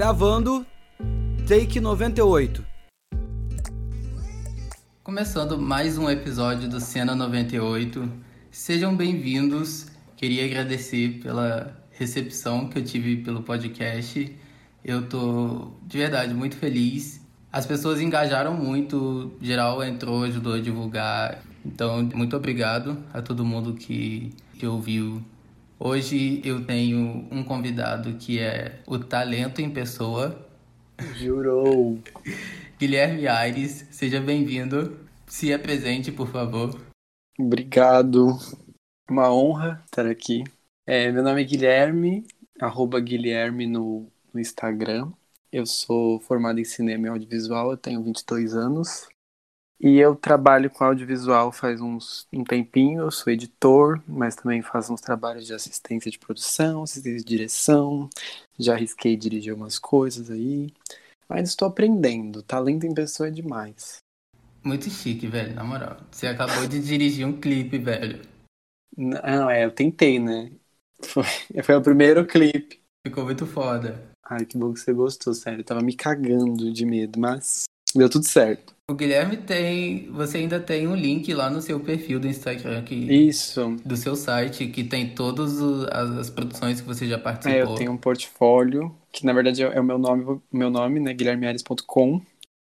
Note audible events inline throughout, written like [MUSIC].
Gravando, take 98. Começando mais um episódio do Cena 98. Sejam bem-vindos. Queria agradecer pela recepção que eu tive pelo podcast. Eu tô de verdade muito feliz. As pessoas engajaram muito, geral entrou, ajudou a divulgar. Então, muito obrigado a todo mundo que, que ouviu. Hoje eu tenho um convidado que é o talento em pessoa. Jurou! [LAUGHS] Guilherme Aires, seja bem-vindo. Se apresente, por favor. Obrigado. Uma honra estar aqui. É, meu nome é Guilherme, arroba Guilherme no, no Instagram. Eu sou formado em cinema e audiovisual, eu tenho 22 anos. E eu trabalho com audiovisual faz uns, um tempinho, eu sou editor, mas também faço uns trabalhos de assistência de produção, assistência de direção, já arrisquei dirigir algumas coisas aí. Mas estou aprendendo. Talento em pessoa é demais. Muito chique, velho, na moral. Você acabou de dirigir um clipe, velho. Não, é, eu tentei, né? Foi, [LAUGHS] foi o primeiro clipe. Ficou muito foda. Ai, que bom que você gostou, sério. Eu tava me cagando de medo, mas deu tudo certo. O Guilherme tem. Você ainda tem um link lá no seu perfil do Instagram que. Isso. Do seu site, que tem todas as, produções que você já participou. É, eu tenho um portfólio, que na verdade é o meu nome, meu nome, né? guilhermeares.com.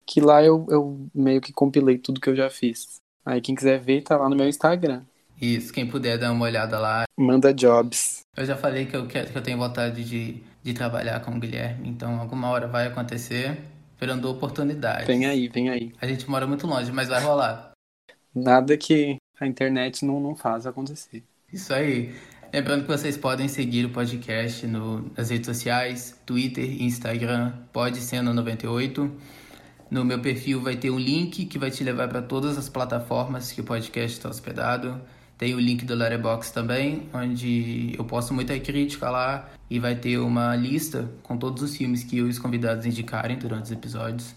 Que lá eu, eu meio que compilei tudo que eu já fiz. Aí quem quiser ver, tá lá no meu Instagram. Isso, quem puder dar uma olhada lá. Manda jobs. Eu já falei que eu, quero, que eu tenho vontade de, de trabalhar com o Guilherme, então alguma hora vai acontecer esperando oportunidade. Vem aí, vem aí. A gente mora muito longe, mas vai rolar. Nada que a internet não, não faz acontecer. Isso aí. Lembrando que vocês podem seguir o podcast no, nas redes sociais, Twitter Instagram, pode ser no 98. No meu perfil vai ter um link que vai te levar para todas as plataformas que o podcast está hospedado. Tem o link do Letterboxd também, onde eu posto muita crítica lá e vai ter uma lista com todos os filmes que os convidados indicarem durante os episódios.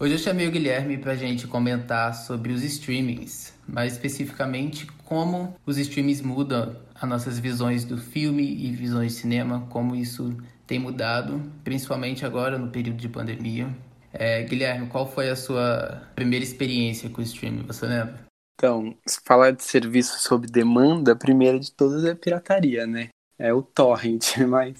Hoje eu chamei o Guilherme para a gente comentar sobre os streamings, mais especificamente como os streamings mudam as nossas visões do filme e visões de cinema, como isso tem mudado, principalmente agora no período de pandemia. É, Guilherme, qual foi a sua primeira experiência com o streaming? Você lembra? Então, falar de serviço sob demanda, a primeira de todas é pirataria, né? É o torrent, [LAUGHS] mas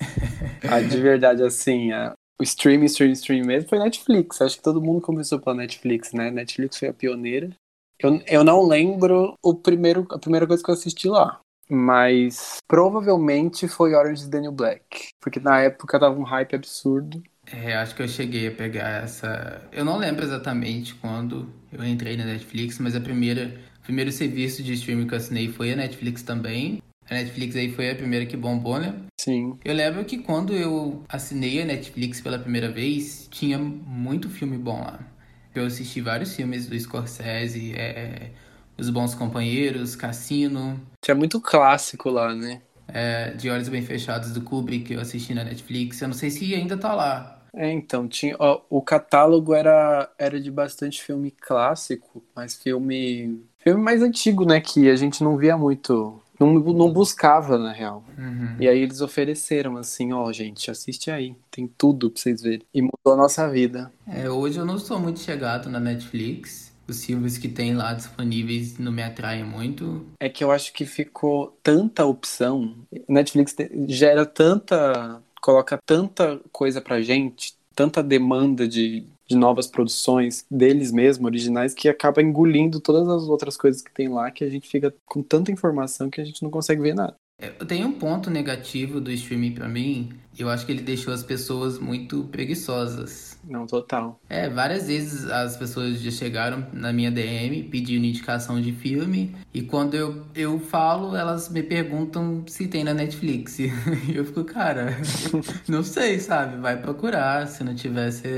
a de verdade, assim, a, o streaming, streaming, streaming mesmo foi Netflix. Acho que todo mundo começou pela Netflix, né? Netflix foi a pioneira. Eu, eu não lembro o primeiro, a primeira coisa que eu assisti lá. Mas provavelmente foi Orange is the New Black. Porque na época tava um hype absurdo. É, acho que eu cheguei a pegar essa. Eu não lembro exatamente quando eu entrei na Netflix, mas a primeira, o primeiro serviço de streaming que eu assinei foi a Netflix também. A Netflix aí foi a primeira que bombou, né? Sim. Eu lembro que quando eu assinei a Netflix pela primeira vez, tinha muito filme bom lá. Eu assisti vários filmes do Scorsese, é, Os Bons Companheiros, Cassino. Tinha muito clássico lá, né? É, de Olhos Bem Fechados do Kubrick, eu assisti na Netflix. Eu não sei se ainda tá lá. É, então, tinha, ó, o catálogo era, era de bastante filme clássico, mas filme. Filme mais antigo, né? Que a gente não via muito. Não, não buscava, na real. Uhum. E aí eles ofereceram assim, ó, gente, assiste aí. Tem tudo pra vocês verem. E mudou a nossa vida. É, hoje eu não sou muito chegado na Netflix. Os filmes que tem lá disponíveis não me atraem muito. É que eu acho que ficou tanta opção. Netflix gera tanta coloca tanta coisa pra gente, tanta demanda de, de novas produções deles mesmos, originais, que acaba engolindo todas as outras coisas que tem lá, que a gente fica com tanta informação que a gente não consegue ver nada. Tem um ponto negativo do streaming para mim. Eu acho que ele deixou as pessoas muito preguiçosas. Não, total. É, várias vezes as pessoas já chegaram na minha DM pedindo indicação de filme. E quando eu, eu falo, elas me perguntam se tem na Netflix. [LAUGHS] E eu fico, cara, [LAUGHS] não sei, sabe? Vai procurar. Se não tivesse,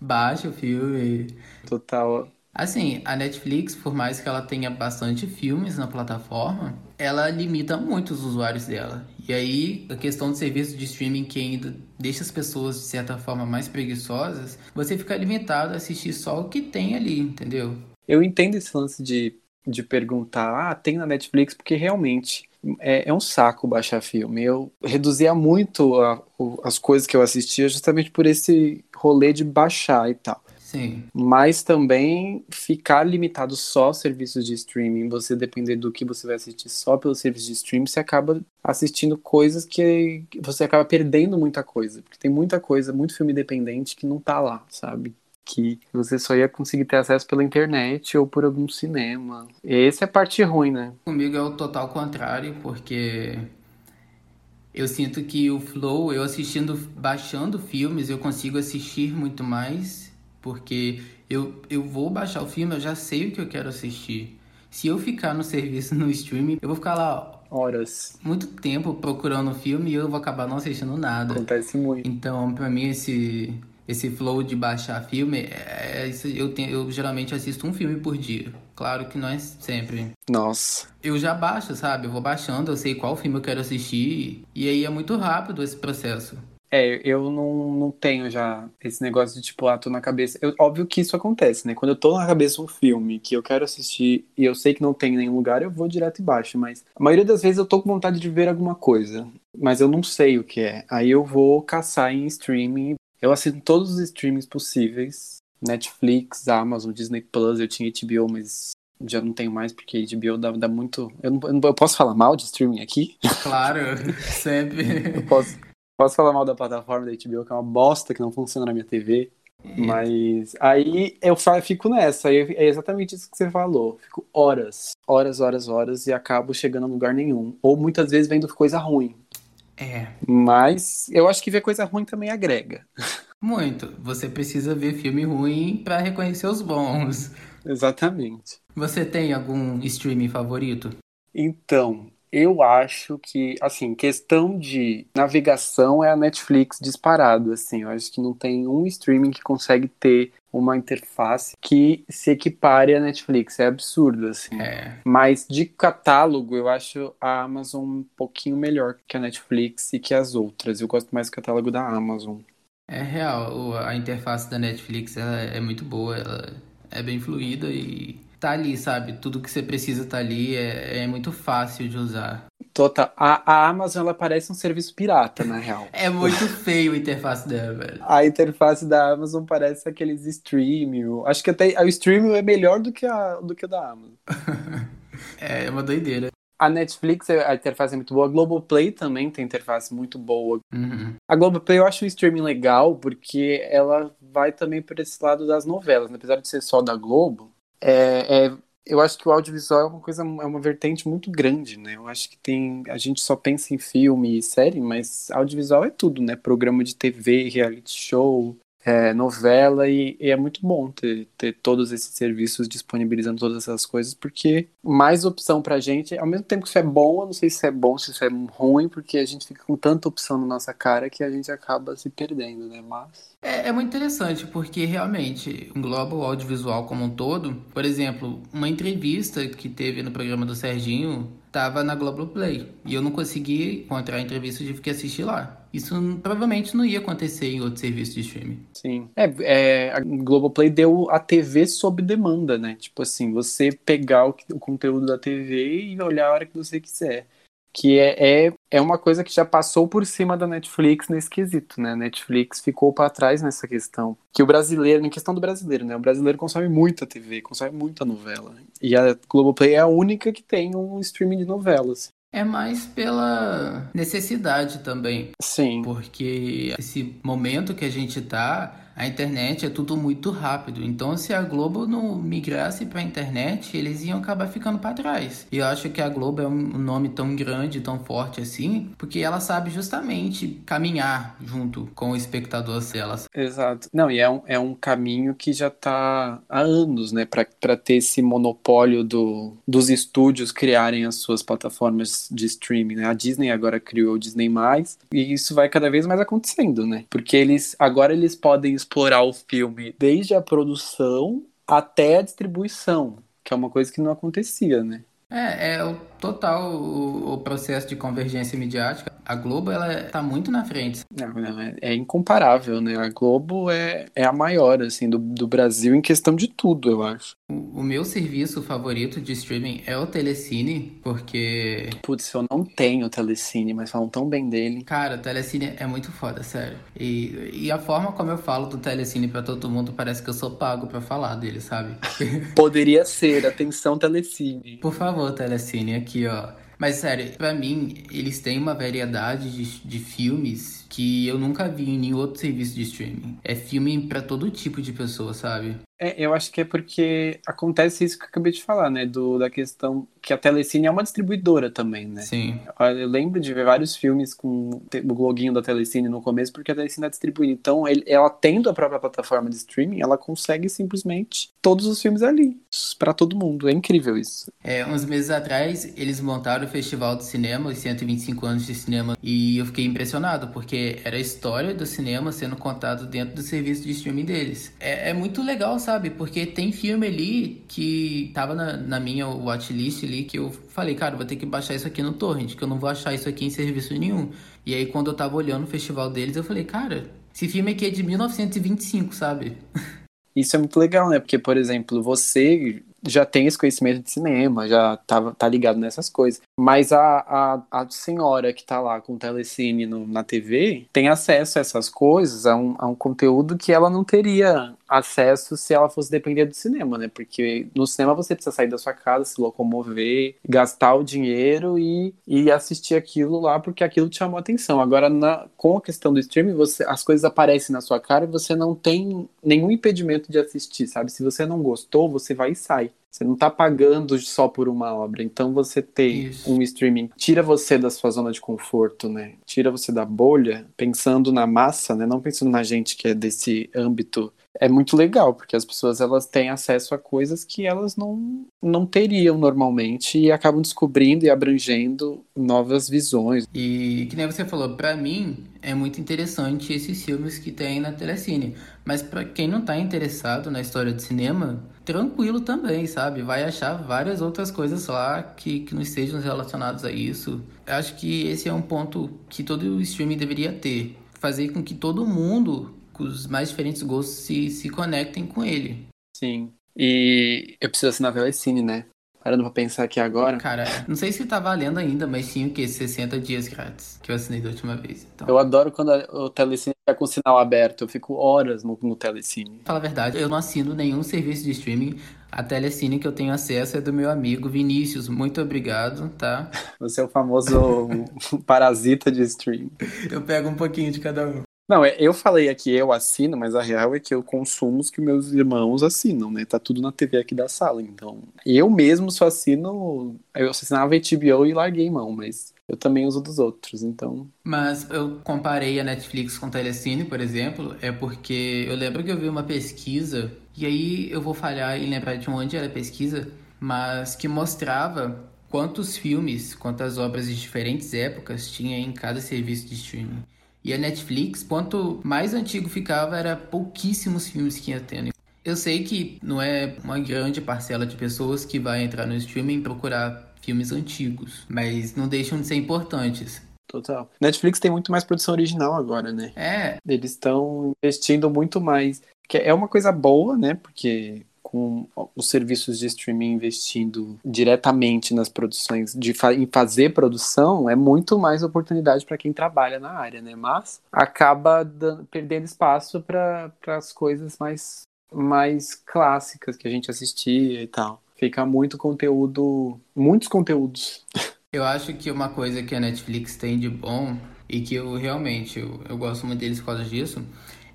baixa o filme. Total. Assim, a Netflix, por mais que ela tenha bastante filmes na plataforma, ela limita muito os usuários dela. E aí, a questão do serviço de streaming que ainda deixa as pessoas, de certa forma, mais preguiçosas, você fica limitado a assistir só o que tem ali, entendeu? Eu entendo esse lance de, de perguntar, ah, tem na Netflix, porque realmente é, é um saco baixar filme. Eu reduzia muito a, as coisas que eu assistia justamente por esse rolê de baixar e tal. Sim. Mas também ficar limitado só aos serviços de streaming, você depender do que você vai assistir só pelo serviço de streaming, você acaba assistindo coisas que você acaba perdendo muita coisa. Porque tem muita coisa, muito filme independente que não tá lá, sabe? que você só ia conseguir ter acesso pela internet ou por algum cinema. E essa é a parte ruim, né? Comigo é o total contrário, porque eu sinto que o flow, eu assistindo, baixando filmes, eu consigo assistir muito mais, porque eu, eu vou baixar o filme, eu já sei o que eu quero assistir. Se eu ficar no serviço [LAUGHS] no streaming, eu vou ficar lá horas, muito tempo procurando o filme e eu vou acabar não assistindo nada. Acontece muito. Então, para mim esse esse flow de baixar filme, é, é eu, tenho, eu geralmente assisto um filme por dia. Claro que não é sempre. Nossa. Eu já baixo, sabe? Eu vou baixando, eu sei qual filme eu quero assistir. E aí é muito rápido esse processo. É, eu não, não tenho já esse negócio de tipo, ah, tô na cabeça. Eu, óbvio que isso acontece, né? Quando eu tô na cabeça um filme que eu quero assistir e eu sei que não tem em nenhum lugar, eu vou direto e baixo. Mas a maioria das vezes eu tô com vontade de ver alguma coisa, mas eu não sei o que é. Aí eu vou caçar em streaming eu assino todos os streams possíveis. Netflix, Amazon, Disney Plus, eu tinha HBO, mas já não tenho mais, porque HBO dá, dá muito. Eu, não, eu posso falar mal de streaming aqui? Claro, [LAUGHS] sempre. eu posso, posso falar mal da plataforma da HBO, que é uma bosta que não funciona na minha TV. É. Mas aí eu fico nessa, é exatamente isso que você falou. Fico horas, horas, horas, horas e acabo chegando a lugar nenhum. Ou muitas vezes vendo coisa ruim. É. Mas eu acho que ver coisa ruim também agrega. [LAUGHS] Muito. Você precisa ver filme ruim para reconhecer os bons. Exatamente. Você tem algum streaming favorito? Então, eu acho que, assim, questão de navegação é a Netflix disparado, assim. Eu acho que não tem um streaming que consegue ter uma interface que se equipare à Netflix. É absurdo, assim. É. Mas de catálogo, eu acho a Amazon um pouquinho melhor que a Netflix e que as outras. Eu gosto mais do catálogo da Amazon. É real, a interface da Netflix é muito boa, ela é bem fluida e tá ali, sabe? Tudo que você precisa tá ali, é, é muito fácil de usar. Total. A, a Amazon, ela parece um serviço pirata, na real. [LAUGHS] é muito feio a interface dela, velho. A interface da Amazon parece aqueles streaming. Acho que até o streaming é melhor do que a do que a da Amazon. é, [LAUGHS] é uma doideira. A Netflix, a interface é muito boa. A Globoplay também tem interface muito boa. Uhum. A Globoplay eu acho o streaming legal porque ela vai também por esse lado das novelas. Né? Apesar de ser só da Globo, é, é eu acho que o audiovisual é uma coisa, é uma vertente muito grande, né? Eu acho que tem. A gente só pensa em filme e série, mas audiovisual é tudo, né? Programa de TV, reality show, é, novela e, e, é muito bom ter, ter todos esses serviços disponibilizando todas essas coisas, porque mais opção pra gente, ao mesmo tempo que isso é bom, eu não sei se é bom, se isso é ruim, porque a gente fica com tanta opção na nossa cara que a gente acaba se perdendo, né? Mas. É, é muito interessante, porque realmente engloba o audiovisual como um todo. Por exemplo, uma entrevista que teve no programa do Serginho estava na Globoplay. E eu não consegui encontrar a entrevista, tive que assistir lá. Isso provavelmente não ia acontecer em outro serviço de streaming. Sim. É, é, a Globoplay deu a TV sob demanda, né? Tipo assim, você pegar o, o conteúdo da TV e olhar a hora que você quiser que é, é, é uma coisa que já passou por cima da Netflix nesse quesito, né? A Netflix ficou para trás nessa questão. Que o brasileiro, em questão do brasileiro, né? O brasileiro consome muita TV, consome muita novela. E a Globoplay é a única que tem um streaming de novelas. É mais pela necessidade também. Sim. Porque esse momento que a gente tá a internet é tudo muito rápido. Então, se a Globo não migrasse para a internet, eles iam acabar ficando para trás. E eu acho que a Globo é um nome tão grande, tão forte assim, porque ela sabe justamente caminhar junto com o espectador delas. Exato. Não, e é um, é um caminho que já está há anos, né, para ter esse monopólio do, dos estúdios criarem as suas plataformas de streaming. Né? A Disney agora criou o Disney+, e isso vai cada vez mais acontecendo, né? Porque eles agora eles podem explorar o filme desde a produção até a distribuição, que é uma coisa que não acontecia, né? É, é total o, o processo de convergência midiática A Globo, ela tá muito na frente. Não, não, é, é, incomparável, né? A Globo é, é a maior, assim, do, do Brasil em questão de tudo, eu acho. O, o meu serviço favorito de streaming é o Telecine, porque... Putz, eu não tenho Telecine, mas falam tão bem dele. Cara, o Telecine é muito foda, sério. E, e a forma como eu falo do Telecine pra todo mundo, parece que eu sou pago pra falar dele, sabe? [LAUGHS] Poderia ser, atenção Telecine. Por favor, Telecine, aqui, ó. Mas sério, para mim, eles têm uma variedade de, de filmes que eu nunca vi em nenhum outro serviço de streaming. É filme para todo tipo de pessoa, sabe? É, eu acho que é porque acontece isso que eu acabei de falar, né? Do, da questão que a Telecine é uma distribuidora também, né? Sim. Eu lembro de ver vários filmes com o loginho da Telecine no começo, porque a Telecine é distribuindo. Então, ele, ela tendo a própria plataforma de streaming, ela consegue simplesmente todos os filmes ali, para todo mundo. É incrível isso. É, uns meses atrás, eles montaram o Festival de Cinema, os 125 anos de cinema, e eu fiquei impressionado, porque era a história do cinema sendo contado dentro do serviço de streaming deles. É, é muito legal, sabe? Porque tem filme ali que tava na, na minha watchlist ali que eu falei, cara, vou ter que baixar isso aqui no torrent, que eu não vou achar isso aqui em serviço nenhum. E aí quando eu tava olhando o festival deles, eu falei, cara, esse filme aqui é de 1925, sabe? [LAUGHS] Isso é muito legal, né? Porque, por exemplo, você já tem esse conhecimento de cinema, já tá, tá ligado nessas coisas. Mas a, a, a senhora que tá lá com o telecine no, na TV tem acesso a essas coisas, a um, a um conteúdo que ela não teria acesso se ela fosse depender do cinema, né? Porque no cinema você precisa sair da sua casa, se locomover, gastar o dinheiro e, e assistir aquilo lá porque aquilo te chamou a atenção. Agora, na, com a questão do streaming, você, as coisas aparecem na sua cara e você não tem nenhum impedimento de assistir, sabe? Se você não gostou, você vai e sai. Você não está pagando só por uma obra. Então você ter Isso. um streaming tira você da sua zona de conforto, né? Tira você da bolha, pensando na massa, né? Não pensando na gente que é desse âmbito é muito legal, porque as pessoas elas têm acesso a coisas que elas não, não teriam normalmente e acabam descobrindo e abrangendo novas visões. E que nem você falou, para mim é muito interessante esses filmes que tem na Telecine, mas para quem não tá interessado na história de cinema, tranquilo também, sabe? Vai achar várias outras coisas lá que, que não estejam relacionadas a isso. Eu acho que esse é um ponto que todo streaming deveria ter. Fazer com que todo mundo os mais diferentes gostos se, se conectem com ele. Sim. E eu preciso assinar Telecine, né? Parando pra pensar aqui agora. Cara, não sei se tá valendo ainda, mas sim o que? 60 dias grátis, que eu assinei da última vez. Então... Eu adoro quando o Telecine fica com o sinal aberto. Eu fico horas no, no Telecine. Fala a verdade, eu não assino nenhum serviço de streaming. A Telecine que eu tenho acesso é do meu amigo Vinícius. Muito obrigado, tá? [LAUGHS] Você é o famoso [LAUGHS] parasita de streaming. Eu pego um pouquinho de cada um. Não, é, eu falei aqui eu assino, mas a real é que eu consumo os que meus irmãos assinam, né? Tá tudo na TV aqui da sala, então. Eu mesmo só assino. Eu assinava HBO e larguei mão, mas eu também uso dos outros, então. Mas eu comparei a Netflix com a Telecine, por exemplo, é porque eu lembro que eu vi uma pesquisa, e aí eu vou falhar em lembrar de onde era a pesquisa, mas que mostrava quantos filmes, quantas obras de diferentes épocas tinha em cada serviço de streaming. E a Netflix, quanto mais antigo ficava, era pouquíssimos filmes que ia tendo. Eu sei que não é uma grande parcela de pessoas que vai entrar no streaming procurar filmes antigos, mas não deixam de ser importantes. Total. Netflix tem muito mais produção original agora, né? É. Eles estão investindo muito mais. Que é uma coisa boa, né? Porque com os serviços de streaming investindo diretamente nas produções, de fa em fazer produção, é muito mais oportunidade para quem trabalha na área, né? Mas acaba perdendo espaço para as coisas mais, mais clássicas que a gente assistia e tal. Fica muito conteúdo, muitos conteúdos. [LAUGHS] Eu acho que uma coisa que a Netflix tem de bom e que eu realmente eu, eu gosto muito deles por causa disso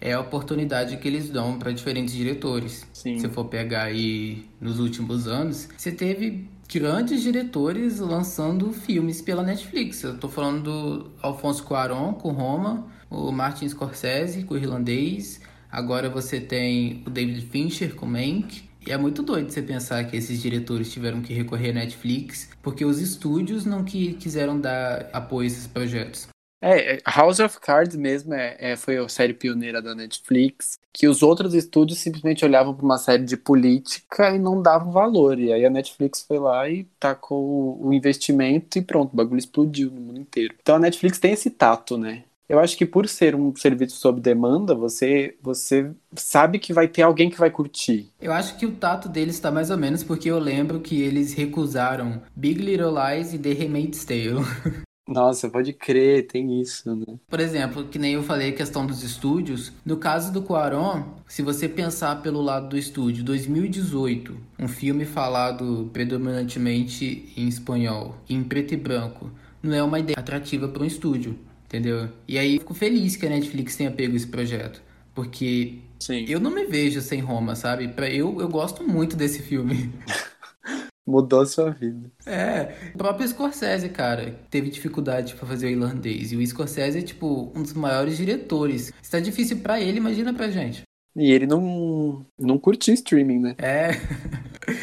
é a oportunidade que eles dão para diferentes diretores. Sim. Se for pegar aí nos últimos anos, você teve grandes diretores lançando filmes pela Netflix. Eu tô falando do Alfonso Cuarón com Roma, o Martin Scorsese com o Irlandês, agora você tem o David Fincher com Mank. E é muito doido você pensar que esses diretores tiveram que recorrer à Netflix porque os estúdios não que quiseram dar apoio a esses projetos. É, House of Cards mesmo é, é, foi a série pioneira da Netflix, que os outros estúdios simplesmente olhavam para uma série de política e não davam valor. E aí a Netflix foi lá e tacou o investimento e pronto, o bagulho explodiu no mundo inteiro. Então a Netflix tem esse tato, né? Eu acho que por ser um serviço sob demanda, você, você sabe que vai ter alguém que vai curtir. Eu acho que o tato deles está mais ou menos porque eu lembro que eles recusaram Big Little Lies e The Handmaid's Tale. [LAUGHS] Nossa, pode crer, tem isso, né? Por exemplo, que nem eu falei a questão dos estúdios. No caso do Cuarón, se você pensar pelo lado do estúdio, 2018, um filme falado predominantemente em espanhol, em preto e branco, não é uma ideia atrativa para um estúdio, entendeu? E aí eu fico feliz que a Netflix tenha pego esse projeto, porque Sim. eu não me vejo sem Roma, sabe? Para eu eu gosto muito desse filme. [LAUGHS] Mudou a sua vida. É, o próprio Scorsese, cara, teve dificuldade para fazer o irlandês. E o Scorsese é, tipo, um dos maiores diretores. Se tá difícil para ele, imagina pra gente. E ele não, não curtiu streaming, né? É.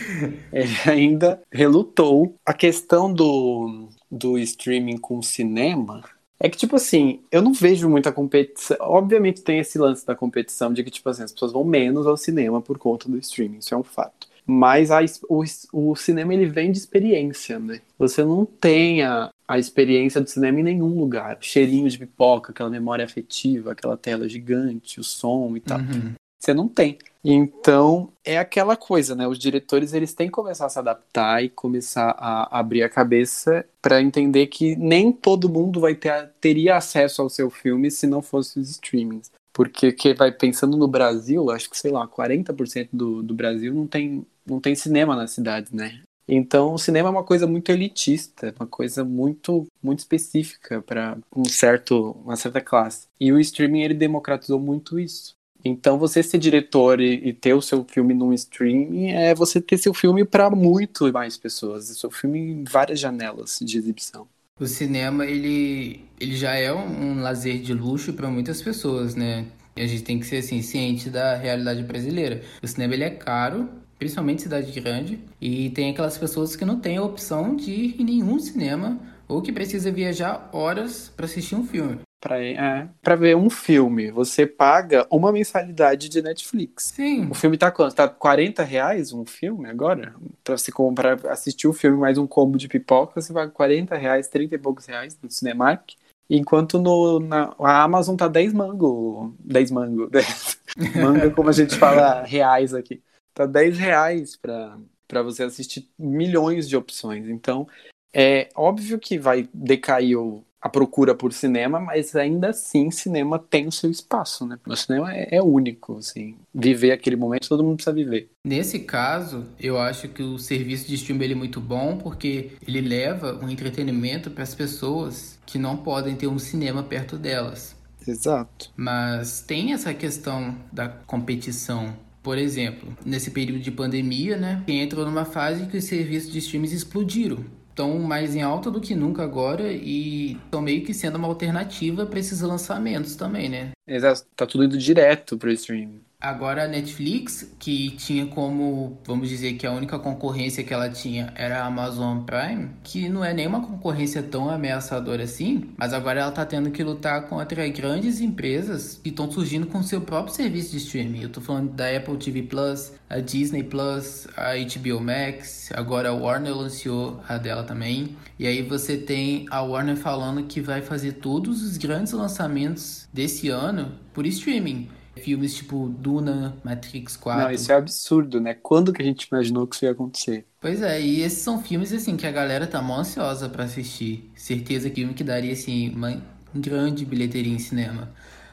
[LAUGHS] ele ainda relutou. A questão do, do streaming com cinema é que, tipo assim, eu não vejo muita competição. Obviamente tem esse lance da competição de que, tipo assim, as pessoas vão menos ao cinema por conta do streaming. Isso é um fato mas a, o, o cinema ele vem de experiência, né? Você não tem a, a experiência do cinema em nenhum lugar. Cheirinho de pipoca, aquela memória afetiva, aquela tela gigante, o som e tal. Uhum. Você não tem. Então, é aquela coisa, né? Os diretores eles têm que começar a se adaptar e começar a abrir a cabeça para entender que nem todo mundo vai ter teria acesso ao seu filme se não fosse os streamings. Porque que vai pensando no Brasil, acho que sei lá, 40% do, do Brasil não tem não tem cinema nas cidades, né? Então, o cinema é uma coisa muito elitista, uma coisa muito muito específica para um certo uma certa classe. E o streaming ele democratizou muito isso. Então, você ser diretor e, e ter o seu filme num streaming é você ter seu filme para muito mais pessoas, seu filme em várias janelas de exibição. O cinema ele ele já é um lazer de luxo para muitas pessoas, né? E a gente tem que ser assim ciente da realidade brasileira. O cinema ele é caro principalmente cidade grande, e tem aquelas pessoas que não têm a opção de ir em nenhum cinema ou que precisa viajar horas para assistir um filme. Para é, pra ver um filme, você paga uma mensalidade de Netflix. Sim. O filme tá quanto? Tá 40 reais um filme agora? Pra você comprar, assistir o filme mais um combo de pipoca, você paga 40 reais, 30 e poucos reais no Cinemark. Enquanto no, na a Amazon tá 10 mango. 10 mango. [LAUGHS] 10 manga, como a gente fala, reais aqui tá 10 reais para você assistir milhões de opções. Então, é óbvio que vai decair o, a procura por cinema, mas ainda assim, cinema tem o seu espaço, né? O cinema é, é, único, assim. Viver aquele momento, todo mundo precisa viver. Nesse caso, eu acho que o serviço de streaming é muito bom porque ele leva um entretenimento para as pessoas que não podem ter um cinema perto delas. Exato. Mas tem essa questão da competição por exemplo, nesse período de pandemia, né, entrou numa fase que os serviços de streams explodiram. Estão mais em alta do que nunca agora e estão meio que sendo uma alternativa para esses lançamentos também, né? Exato, tá tudo indo direto pro streaming. Agora a Netflix, que tinha como, vamos dizer que a única concorrência que ela tinha era a Amazon Prime, que não é nenhuma concorrência tão ameaçadora assim, mas agora ela tá tendo que lutar contra grandes empresas que estão surgindo com seu próprio serviço de streaming. Eu tô falando da Apple TV Plus, a Disney Plus, a HBO Max, agora a Warner lançou a dela também. E aí você tem a Warner falando que vai fazer todos os grandes lançamentos desse ano por streaming. Filmes tipo Duna, Matrix 4. Não, isso é absurdo, né? Quando que a gente imaginou que isso ia acontecer? Pois é, e esses são filmes assim que a galera tá mó ansiosa para assistir. Certeza que filme que daria assim uma grande bilheteria em cinema.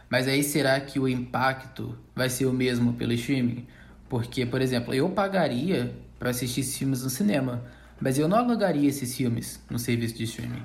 Mas aí será que o impacto vai ser o mesmo pelo streaming? Porque, por exemplo, eu pagaria para assistir esses filmes no cinema, mas eu não alugaria esses filmes no serviço de streaming.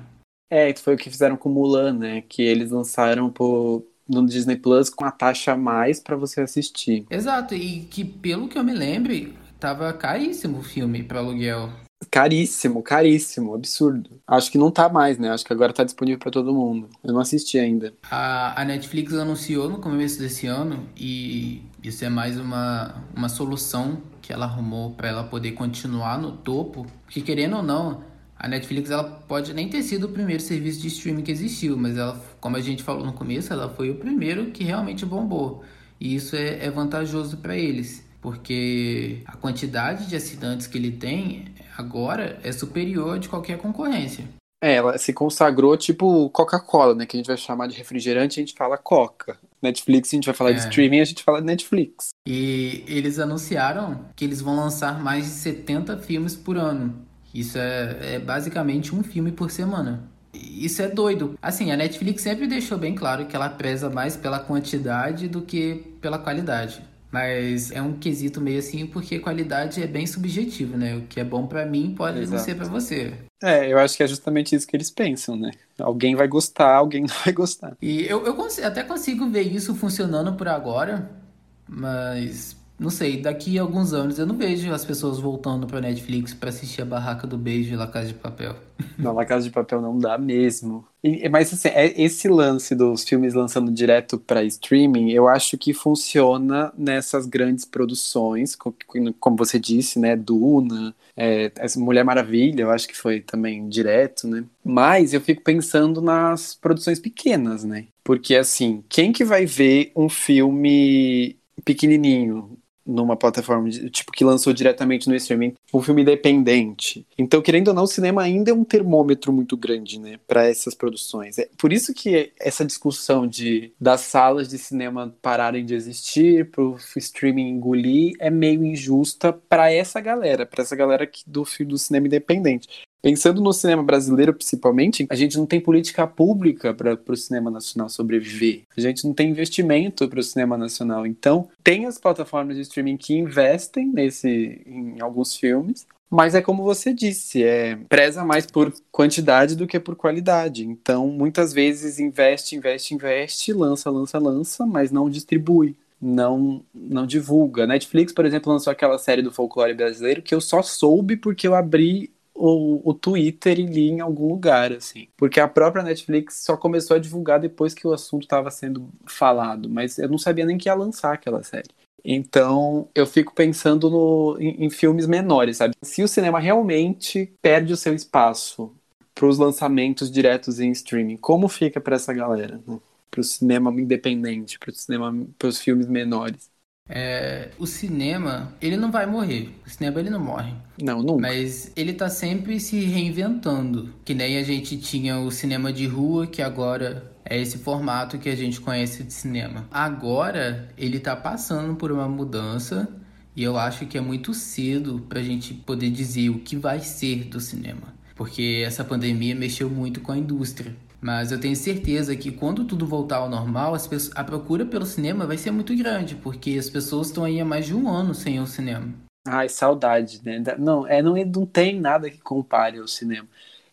É, foi o que fizeram com Mulan, né? Que eles lançaram por no Disney Plus com a taxa a mais para você assistir. Exato, e que pelo que eu me lembre, tava caríssimo o filme para aluguel. Caríssimo, caríssimo, absurdo. Acho que não tá mais, né? Acho que agora tá disponível para todo mundo. Eu não assisti ainda. A, a Netflix anunciou no começo desse ano e isso é mais uma, uma solução que ela arrumou para ela poder continuar no topo. Porque querendo ou não, A Netflix ela pode nem ter sido o primeiro serviço de streaming que existiu, mas ela, como a gente falou no começo, ela foi o primeiro que realmente bombou. E isso é, é vantajoso para eles, porque a quantidade de assinantes que ele tem agora é superior de qualquer concorrência. É, ela se consagrou tipo Coca-Cola, né? Que a gente vai chamar de refrigerante, a gente fala Coca. Netflix, a gente vai falar é. de streaming, a gente fala Netflix. E eles anunciaram que eles vão lançar mais de 70 filmes por ano. Isso é, é basicamente um filme por semana. Isso é doido. Assim, a Netflix sempre deixou bem claro que ela preza mais pela quantidade do que pela qualidade. Mas é um quesito meio assim, porque qualidade é bem subjetivo, né? O que é bom para mim pode Exato. não ser para você. É, eu acho que é justamente isso que eles pensam, né? Alguém vai gostar, alguém [LAUGHS] não vai gostar. E eu, eu até consigo ver isso funcionando por agora, mas não sei, daqui a alguns anos eu não vejo as pessoas voltando pra Netflix para assistir a Barraca do Beijo e La Casa de Papel. [LAUGHS] Não, La Casa de Papel não dá mesmo. E, mas assim, é, esse lance dos filmes lançando direto para streaming, eu acho que funciona nessas grandes produções, como você disse, né, Duna, é, Mulher Maravilha, eu acho que foi também direto, né? Mas eu fico pensando nas produções pequenas, né? Porque assim, quem que vai ver um filme pequenininho, numa plataforma de, tipo que lançou diretamente no streaming, um filme independente. Então, querendo ou não, o cinema ainda é um termômetro muito grande, né, para essas produções. É por isso que essa discussão de das salas de cinema pararem de existir, para o streaming engolir, é meio injusta para essa galera, para essa galera que, do do cinema independente. Pensando no cinema brasileiro, principalmente, a gente não tem política pública para o cinema nacional sobreviver. A gente não tem investimento para o cinema nacional. Então, tem as plataformas de streaming que investem nesse, em alguns filmes, mas é como você disse, é, preza mais por quantidade do que por qualidade. Então, muitas vezes investe, investe, investe, lança, lança, lança, mas não distribui não não divulga. Netflix, por exemplo, lançou aquela série do folclore brasileiro que eu só soube porque eu abri o, o Twitter e li em algum lugar, assim. Porque a própria Netflix só começou a divulgar depois que o assunto estava sendo falado, mas eu não sabia nem que ia lançar aquela série. Então, eu fico pensando no, em, em filmes menores, sabe? Se o cinema realmente perde o seu espaço para os lançamentos diretos em streaming, como fica para essa galera? Né? Para o cinema independente, para os filmes menores? É, o cinema, ele não vai morrer. O cinema, ele não morre. Não, nunca. Mas ele tá sempre se reinventando. Que nem a gente tinha o cinema de rua, que agora é esse formato que a gente conhece de cinema. Agora, ele tá passando por uma mudança. E eu acho que é muito cedo pra gente poder dizer o que vai ser do cinema. Porque essa pandemia mexeu muito com a indústria. Mas eu tenho certeza que quando tudo voltar ao normal, pessoas, a procura pelo cinema vai ser muito grande, porque as pessoas estão aí há mais de um ano sem o cinema. Ai, saudade, né? Não, é, não, não tem nada que compare ao cinema.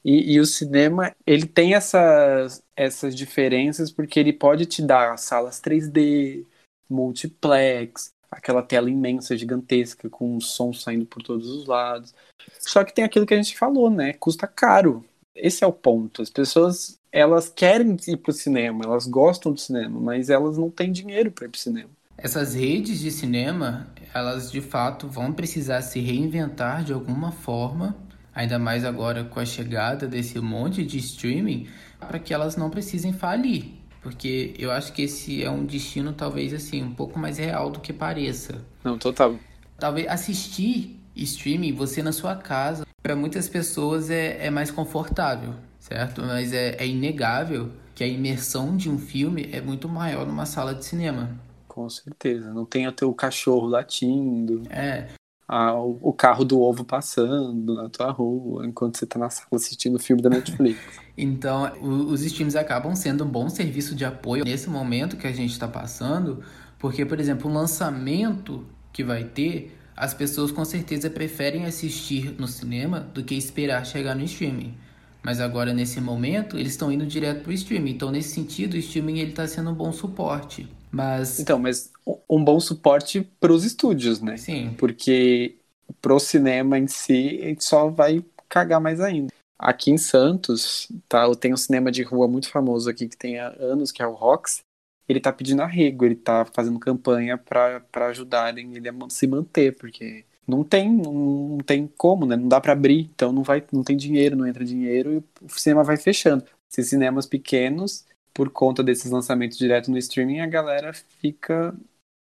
E, e, o cinema, ele tem essas, essas diferenças porque ele pode te dar salas 3D, multiplex, aquela tela imensa, gigantesca, com som saindo por todos os lados. Só que tem aquilo que a gente falou, né? Custa caro. Esse é o ponto. As pessoas elas querem ir pro cinema, elas gostam do cinema, mas elas não têm dinheiro para ir pro cinema. Essas redes de cinema, elas de fato vão precisar se reinventar de alguma forma, ainda mais agora com a chegada desse monte de streaming, para que elas não precisem falir. Porque eu acho que esse é um destino talvez assim, um pouco mais real do que pareça. Não, total. Talvez assistir streaming, você na sua casa, para muitas pessoas é, é mais confortável certo? Mas é, é inegável que a imersão de um filme é muito maior numa sala de cinema. Com certeza. Não tem até o cachorro latindo. É. A, o, carro do ovo passando na tua rua enquanto você tá na sala assistindo o filme da Netflix. [LAUGHS] então, os streams acabam sendo um bom serviço de apoio nesse momento que a gente está passando, porque, por exemplo, o lançamento que vai ter, as pessoas com certeza preferem assistir no cinema do que esperar chegar no streaming. Mas agora, nesse momento, eles estão indo direto para o streaming. Então, nesse sentido, o streaming ele está sendo um bom suporte. Mas... Então, mas um bom suporte para os estúdios, né? Sim. Porque pro cinema em si, ele só vai cagar mais ainda. Aqui em Santos, tá, tem um cinema de rua muito famoso aqui que tem há anos, que é o Rox. Ele tá pedindo arrego, ele tá fazendo campanha para ajudarem ele a se manter, porque não tem, não, tem como, né? Não dá para abrir, então não vai, não tem dinheiro, não entra dinheiro e o cinema vai fechando. Esses cinemas pequenos, por conta desses lançamentos direto no streaming, a galera fica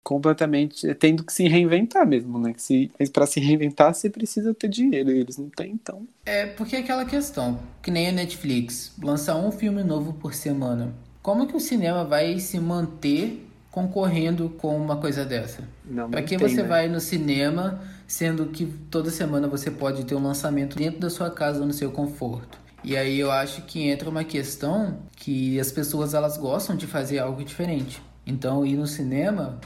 completamente tendo que se reinventar mesmo, né? Se, para se reinventar você precisa ter dinheiro, e eles não têm, então. É porque é aquela questão, que nem a Netflix, lançar um filme novo por semana. Como que o cinema vai se manter concorrendo com uma coisa dessa? Para que tem, você né? vai no cinema, sendo que toda semana você pode ter um lançamento dentro da sua casa, no seu conforto? E aí eu acho que entra uma questão que as pessoas elas gostam de fazer algo diferente. Então ir no cinema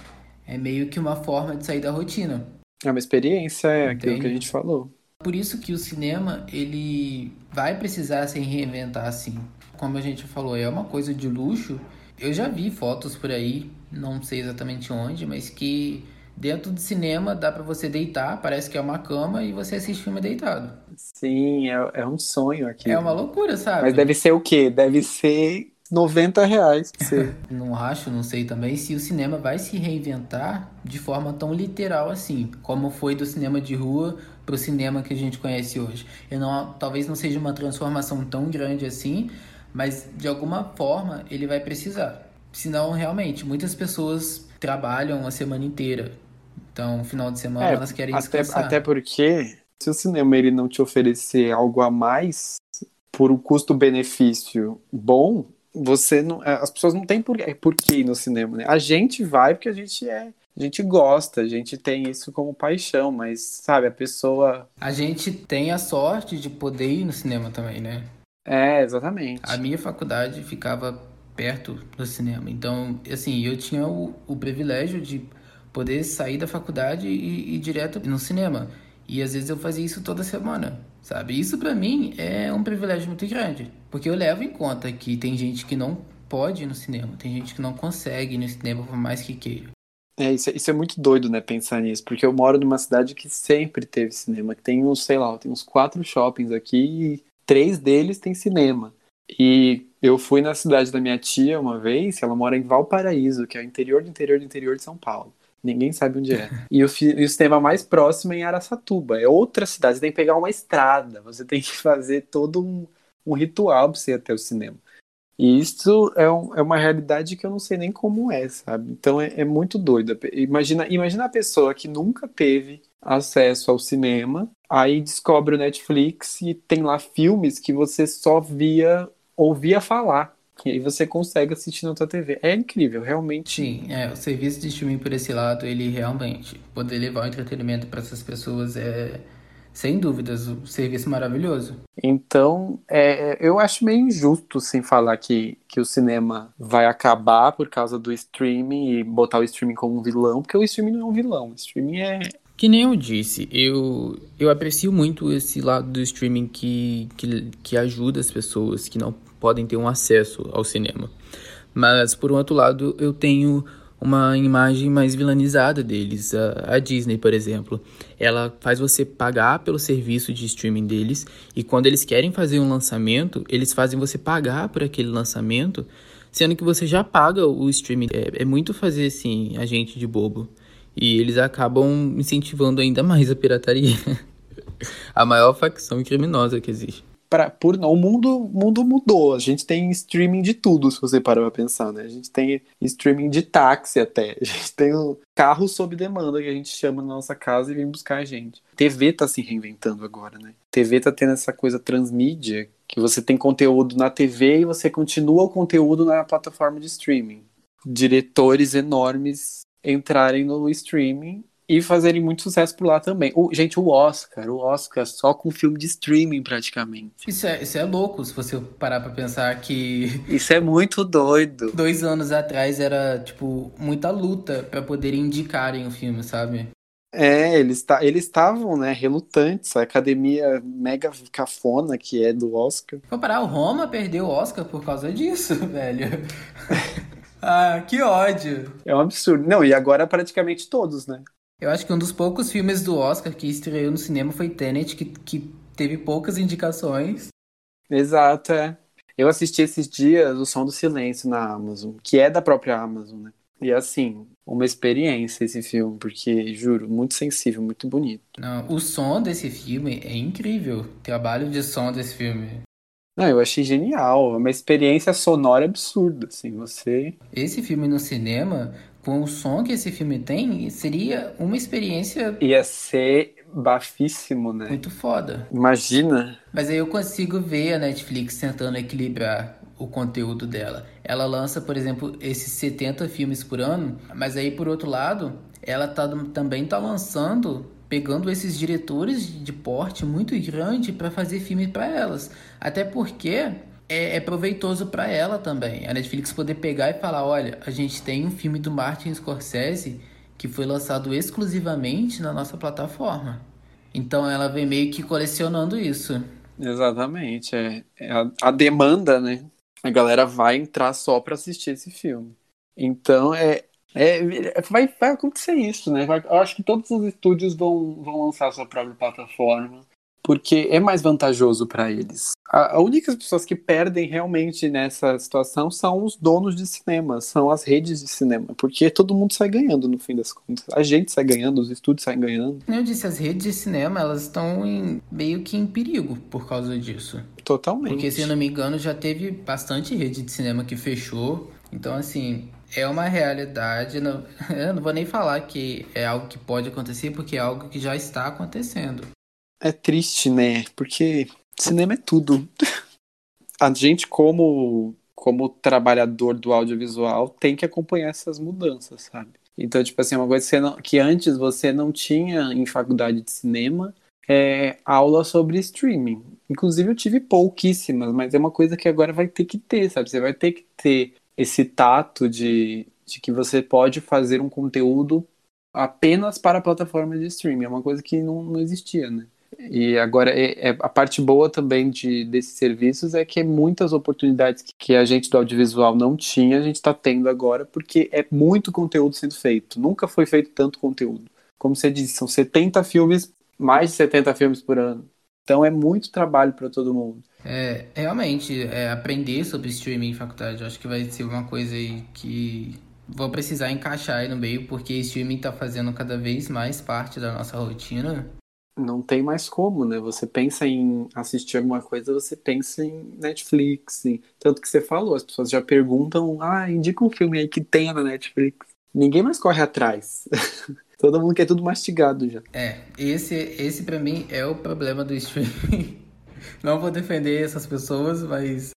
é meio que uma forma de sair da rotina. É uma experiência, é Entende? aquilo que a gente falou. Por isso que o cinema ele vai precisar se reinventar assim. Como a gente falou, é uma coisa de luxo eu já vi fotos por aí, não sei exatamente onde, mas que dentro do cinema dá para você deitar, parece que é uma cama e você assiste filme deitado. Sim, é, é um sonho aqui. É uma loucura, sabe? Mas deve ser o quê? Deve ser 90 reais pra você. [LAUGHS] não acho, não sei também se o cinema vai se reinventar de forma tão literal assim, como foi do cinema de rua pro cinema que a gente conhece hoje. Eu não, talvez não seja uma transformação tão grande assim, mas de alguma forma ele vai precisar. Senão, realmente, muitas pessoas trabalham a semana inteira. Então, final de semana, é, elas querem até, descansar. Até porque, se o cinema ele não te oferecer algo a mais por um custo-benefício bom, você não, é, as pessoas não têm por, por que ir no cinema, né? A gente vai porque a gente é a gente gosta, a gente tem isso como paixão, mas sabe, a pessoa. A gente tem a sorte de poder ir no cinema também, né? É, exatamente. A minha faculdade ficava perto do cinema. Então, assim, eu tinha o, o privilégio de poder sair da faculdade e ir direto no cinema. E às vezes eu fazia isso toda semana, sabe? Isso para mim é um privilégio muito grande, porque eu levo em conta que tem gente que não pode ir no cinema, tem gente que não consegue ir no cinema por mais que queira. É isso, é, isso é muito doido, né, pensar nisso, porque eu moro numa cidade que sempre teve cinema, que tem uns, sei lá, tem uns quatro shoppings aqui três deles têm cinema. E eu fui na cidade da minha tia uma vez, ela mora em Valparaíso, que é o interior do interior do interior de São Paulo. Ninguém sabe onde é. [LAUGHS] E o, e o cinema mais próximo é em Araçatuba. É outra cidade, você tem que pegar uma estrada, você tem que fazer todo um, um ritual para você ir até o cinema. E isso é, um, é, uma realidade que eu não sei nem como é, sabe? Então é, é muito doido. Imagina, imagina a pessoa que nunca teve acesso ao cinema, aí descobre o Netflix e tem lá filmes que você só via, ouvia falar. E aí você consegue assistir na sua TV. É incrível, realmente. Sim, é, o serviço de streaming por esse lado, ele realmente poder levar o entretenimento para essas pessoas é sem dúvidas, o serviço maravilhoso. Então, é, eu acho meio injusto sem falar que, que o cinema vai acabar por causa do streaming e botar o streaming como um vilão, porque o streaming não é um vilão, o streaming é. Que nem eu disse, eu, eu aprecio muito esse lado do streaming que, que, que ajuda as pessoas que não podem ter um acesso ao cinema. Mas, por outro lado, eu tenho uma imagem mais vilanizada deles. A, a, Disney, por exemplo, ela faz você pagar pelo serviço de streaming deles e quando eles querem fazer um lançamento, eles fazem você pagar por aquele lançamento, sendo que você já paga o streaming. É, é muito fazer assim, a gente de bobo. E eles acabam incentivando ainda mais a pirataria. [LAUGHS] a maior facção criminosa que existe pra, por, o mundo, mundo mudou. A gente tem streaming de tudo, se você parar pra pensar, né? A gente tem streaming de táxi até. A gente tem um carro sob demanda que a gente chama na nossa casa e vem buscar a gente. TV tá se reinventando agora, né? TV tá tendo essa coisa transmídia, que você tem conteúdo na TV e você continua o conteúdo na plataforma de streaming. Diretores enormes entrarem no streaming e fazerem muito sucesso por lá também. O, gente, o Oscar, o Oscar só com filme de streaming praticamente. Isso é, isso é louco, se você parar pra pensar que. [LAUGHS] Isso é muito doido. Dois anos atrás era, tipo, muita luta para poderem indicarem o filme, sabe? É, eles eles estavam, né, relutantes. A academia mega cafona que é do Oscar. Comparar, o Roma perdeu o Oscar por causa disso, [LAUGHS] velho. [LAUGHS] ah, que ódio. É um absurdo. Não, e agora praticamente todos, né? Eu acho que um dos poucos filmes do Oscar que estreou no cinema foi Tenet, que, que teve poucas indicações. Exato, é. Eu assisti esses dias O Som do Silêncio na Amazon, que é da própria Amazon, né? E assim, uma experiência esse filme, porque, juro, muito sensível, muito bonito. Não, o som desse filme é incrível. O trabalho de som desse filme. Não, eu achei genial. É uma experiência sonora absurda, assim, você... Esse filme no cinema, com o som que esse filme tem, seria uma experiência... Ia ser bafíssimo, né? Muito foda. Imagina. Mas aí eu consigo ver a Netflix tentando equilibrar o conteúdo dela. Ela lança, por exemplo, esses 70 filmes por ano, mas aí por outro lado, ela tá, também tá lançando pegando esses diretores de porte muito grande para fazer filme para elas. Até porque é, é proveitoso para ela também. A Netflix poder pegar e falar, olha, a gente tem um filme do Martin Scorsese que foi lançado exclusivamente na nossa plataforma. Então ela vem meio que colecionando isso. Exatamente, é, é a, a, demanda, né? A galera vai entrar só para assistir esse filme. Então é, é vai, vai acontecer isso, né? Vai, eu acho que todos os estúdios vão, vão lançar sua própria plataforma porque é mais vantajoso para eles. A, a única pessoas que perdem realmente nessa situação são os donos de cinema, são as redes de cinema, porque todo mundo sai ganhando no fim das contas. A gente sai ganhando, os estúdios saem ganhando. Eu disse, as redes de cinema, elas estão em, meio que em perigo por causa disso. Totalmente. Porque, se eu não me engano, já teve bastante rede de cinema que fechou. Então, assim, é uma realidade. Não, [LAUGHS] eu não vou nem falar que é algo que pode acontecer, porque é algo que já está acontecendo. É triste, né? Porque cinema é tudo. [LAUGHS] A gente, como, como trabalhador do audiovisual, tem que acompanhar essas mudanças, sabe? Então, tipo assim, uma coisa que, não, que antes você não tinha em faculdade de cinema é aula sobre streaming. Inclusive, eu tive pouquíssimas, mas é uma coisa que agora vai ter que ter, sabe? Você vai ter que ter esse tato de, de que você pode fazer um conteúdo apenas para a plataforma de streaming. É uma coisa que não, não existia, né? E agora, é, é, a parte boa também de, desses serviços é que é muitas oportunidades que a gente do audiovisual não tinha, a gente está tendo agora, porque é muito conteúdo sendo feito. Nunca foi feito tanto conteúdo. Como você disse, são 70 filmes, mais de 70 filmes por ano. Então é muito trabalho para todo mundo. É, realmente, é, aprender sobre streaming em faculdade, eu acho que vai ser uma coisa aí que vou precisar encaixar aí no meio, porque streaming está fazendo cada vez mais parte da nossa rotina não tem mais como, né? Você pensa em assistir alguma coisa, você pensa em Netflix. Em... Tanto que você falou, as pessoas já perguntam, ah, indica um filme aí que tenha na Netflix. Ninguém mais corre atrás. [LAUGHS] Todo mundo quer tudo mastigado já. É, esse, esse para mim é o problema do streaming. [LAUGHS] Não vou defender essas pessoas, mas.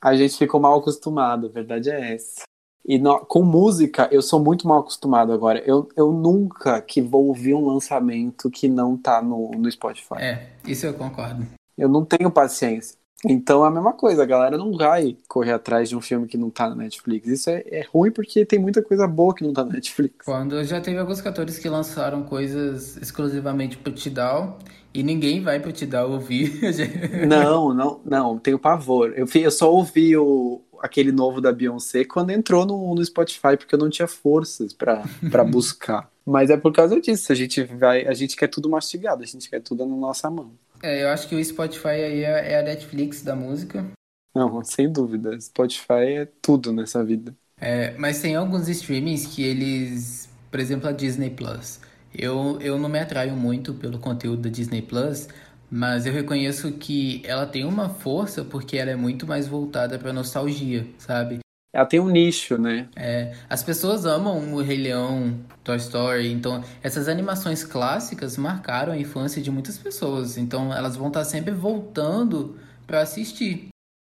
A gente ficou mal acostumado, a verdade é essa. E no, com música, eu sou muito mal acostumado agora. Eu, eu nunca que vou ouvir um lançamento que não tá no, no Spotify. É, isso eu concordo. Eu não tenho paciência. Então é a mesma coisa, a galera não vai correr atrás de um filme que não tá na Netflix. Isso é, é ruim porque tem muita coisa boa que não tá na Netflix. Quando já teve alguns cantores que lançaram coisas exclusivamente pro Tidal e ninguém vai pro Tidal ouvir. [LAUGHS] não, não, não, tenho pavor. Eu, eu só ouvi o, aquele novo da Beyoncé quando entrou no, no Spotify, porque eu não tinha forças para [LAUGHS] buscar. Mas é por causa disso, a gente vai, a gente quer tudo mastigado, a gente quer tudo na nossa mão. É, eu acho que o Spotify aí é, é a Netflix da música. Não, sem dúvida. Spotify é tudo nessa vida. É, mas tem alguns streamings que eles, por exemplo, a Disney Plus. Eu, eu não me atraio muito pelo conteúdo da Disney Plus, mas eu reconheço que ela tem uma força porque ela é muito mais voltada para nostalgia, sabe? Ela tem um nicho, né? É, as pessoas amam o Rei Leão, Toy Story, então essas animações clássicas marcaram a infância de muitas pessoas, então elas vão estar sempre voltando para assistir.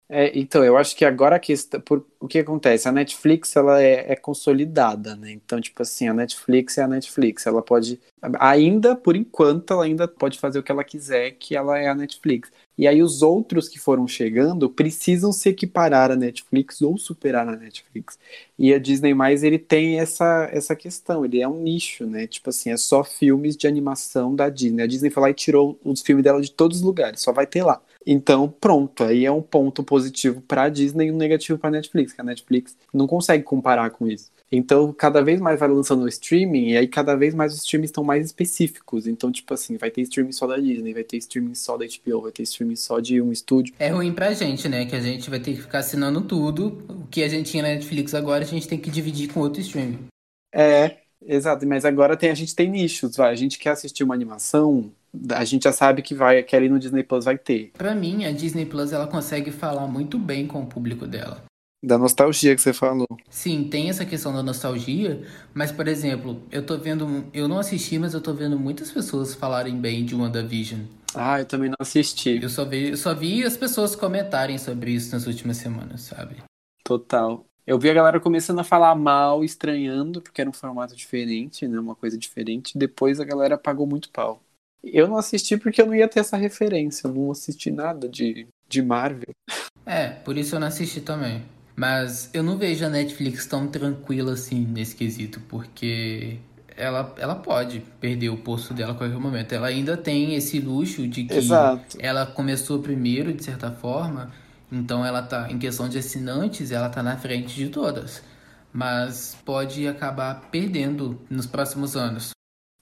É, então, eu acho que agora questão, por, o que acontece? A Netflix, ela é, é, consolidada, né? Então, tipo assim, a Netflix é a Netflix, ela pode, ainda, por enquanto, ela ainda pode fazer o que ela quiser, que ela é a Netflix. E aí os outros que foram chegando precisam se equiparar à Netflix ou superar a Netflix. E a Disney+, ele tem essa, essa questão, ele é um nicho, né? Tipo assim, é só filmes de animação da Disney. A Disney foi lá e tirou os filmes dela de todos os lugares, só vai ter lá. Então, pronto, aí é um ponto positivo para a Disney e um negativo para a Netflix, que a Netflix não consegue comparar com isso. Então, cada vez mais vai lançando o streaming, e aí cada vez mais os streams estão mais específicos. Então, tipo assim, vai ter streaming só da Disney, vai ter streaming só da HBO, vai ter streaming só de um estúdio. É ruim pra gente, né? Que a gente vai ter que ficar assinando tudo. O que a gente tinha na Netflix agora, a gente tem que dividir com outro streaming. É, exato. Mas agora tem, a gente tem nichos, vai. A gente quer assistir uma animação, a gente já sabe que vai, que ali no Disney Plus vai ter. Pra mim, a Disney Plus ela consegue falar muito bem com o público dela. Da nostalgia que você falou. Sim, tem essa questão da nostalgia, mas por exemplo, eu tô vendo, eu não assisti, mas eu tô vendo muitas pessoas falarem bem de WandaVision. Ah, eu também não assisti. Eu só vi, eu só vi as pessoas comentarem sobre isso nas últimas semanas, sabe? Total. Eu vi a galera começando a falar mal, estranhando, porque era um formato diferente, né? Uma coisa diferente. Depois a galera pagou muito pau. Eu não assisti porque eu não ia ter essa referência. Eu não assisti nada de, de Marvel. É, por isso eu não assisti também. Mas eu não vejo a Netflix tão tranquila assim nesse quesito, porque ela, ela pode perder o posto dela a qualquer momento. Ela ainda tem esse luxo de que Exato. ela começou primeiro, de certa forma, então ela tá, em questão de assinantes, ela tá na frente de todas. Mas pode acabar perdendo nos próximos anos.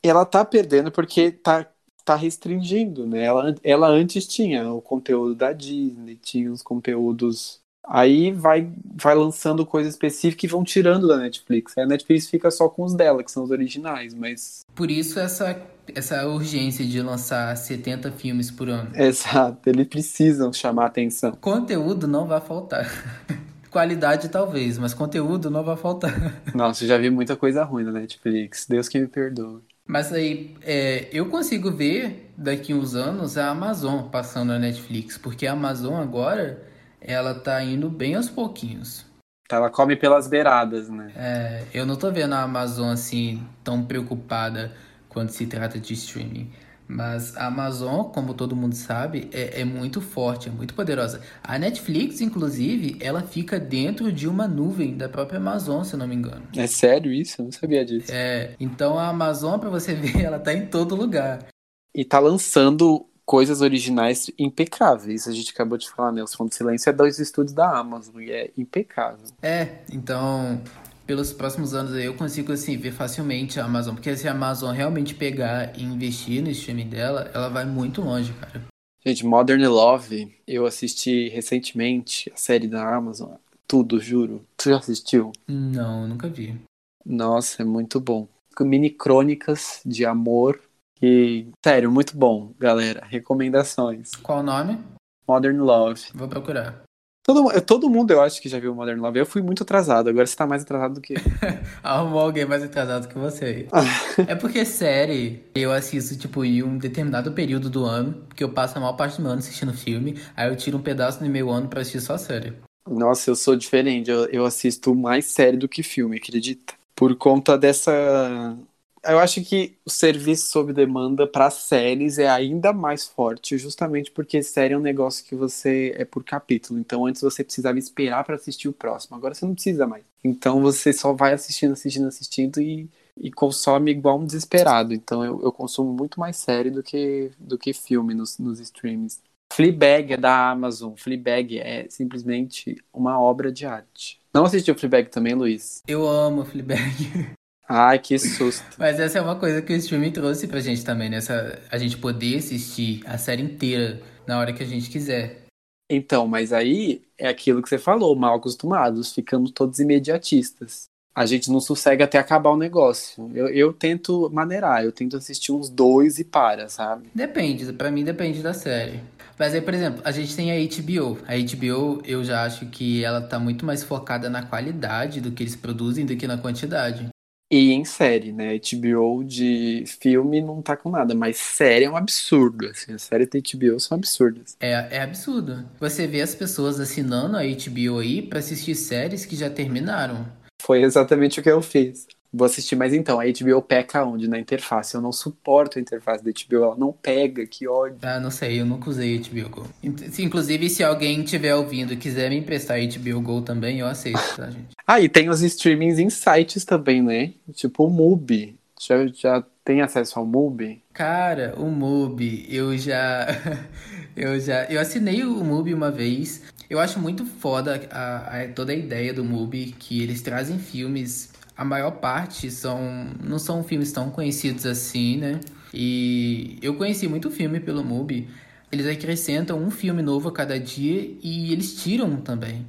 Ela tá perdendo porque tá, tá restringindo, né? Ela, ela antes tinha o conteúdo da Disney, tinha os conteúdos Aí vai, vai lançando coisa específica e vão tirando da Netflix. Aí a Netflix fica só com os dela, que são os originais, mas. Por isso essa, essa urgência de lançar 70 filmes por ano. Exato, eles precisam chamar atenção. Conteúdo não vai faltar. [LAUGHS] Qualidade talvez, mas conteúdo não vai faltar. Nossa, já vi muita coisa ruim na Netflix. Deus que me perdoe. Mas aí, é, eu consigo ver daqui uns anos a Amazon passando na Netflix, porque a Amazon agora ela tá indo bem aos pouquinhos. Ela come pelas beiradas, né? É, eu não tô vendo a Amazon assim tão preocupada quando se trata de streaming. Mas a Amazon, como todo mundo sabe, é, é, muito forte, é muito poderosa. A Netflix, inclusive, ela fica dentro de uma nuvem da própria Amazon, se eu não me engano. É sério isso? Eu não sabia disso. É, então a Amazon, para você [LAUGHS] ver, ela tá em todo lugar. E tá lançando coisas originais impecáveis. A gente acabou de falar, né? O Som do Silêncio é dois estúdios da Amazon e é impecável. É, então pelos próximos anos aí eu consigo assim ver facilmente a Amazon, porque se a Amazon realmente pegar e investir no streaming dela, ela vai muito longe, cara. Gente, Modern Love, eu assisti recentemente a série da Amazon, tudo, juro. Tu já assistiu? Não, nunca vi. Nossa, é muito bom. Mini crônicas de amor e, sério, muito bom, galera. Recomendações. Qual o nome? Modern Love. Vou procurar. Todo, todo mundo eu acho que já viu Modern Love. Eu fui muito atrasado, agora você tá mais atrasado do que. [LAUGHS] Arrumou alguém mais atrasado que você. [LAUGHS] é porque série eu assisto, tipo, em um determinado período do ano, porque eu passo a maior parte do meu ano assistindo filme, aí eu tiro um pedaço do meu ano pra assistir só série. Nossa, eu sou diferente. Eu, eu assisto mais série do que filme, acredita? Por conta dessa eu acho que o serviço sob demanda para séries é ainda mais forte, justamente porque série é um negócio que você é por capítulo. Então antes você precisava esperar para assistir o próximo, agora você não precisa mais. Então você só vai assistindo, assistindo, assistindo e, e consome igual um desesperado. Então eu, eu consumo muito mais série do que, do que filme nos, nos streams. Fleabag é da Amazon. Fleabag é simplesmente uma obra de arte. Não assistiu Fleabag também, Luiz? Eu amo Fleabag. [LAUGHS] Ai, que susto. Mas essa é uma coisa que o streaming trouxe pra gente também, né? Essa, a gente poder assistir a série inteira na hora que a gente quiser. Então, mas aí é aquilo que você falou, mal acostumados, ficando todos imediatistas. A gente não sossega até acabar o negócio. Eu, eu tento maneirar, eu tento assistir uns dois e para, sabe? Depende, para mim depende da série. Mas aí, por exemplo, a gente tem a HBO. A HBO, eu já acho que ela tá muito mais focada na qualidade do que eles produzem do que na quantidade. E em série, né? HBO de filme não tá com nada, mas série é um absurdo. Assim, as séries da HBO são absurdas. É, é absurdo. Você vê as pessoas assinando a HBO aí pra assistir séries que já terminaram. Foi exatamente o que eu fiz. Vou assistir, mas então, a HBO peca onde? Na interface. Eu não suporto a interface da HBO, ela não pega, que ódio. Ah, não sei, eu nunca usei HBO Go. Inclusive, se alguém estiver ouvindo e quiser me emprestar HBO Go também, eu aceito, tá, gente? [LAUGHS] ah, e tem os streamings em sites também, né? Tipo o Mubi. Já, já Tem acesso ao MUBI? Cara, o MUBI, eu já. [LAUGHS] eu já. Eu assinei o MUBI uma vez. Eu acho muito foda a, a, toda a ideia do MUBI, que eles trazem filmes. A maior parte são. não são filmes tão conhecidos assim, né? E eu conheci muito filme pelo MUBI. Eles acrescentam um filme novo a cada dia e eles tiram também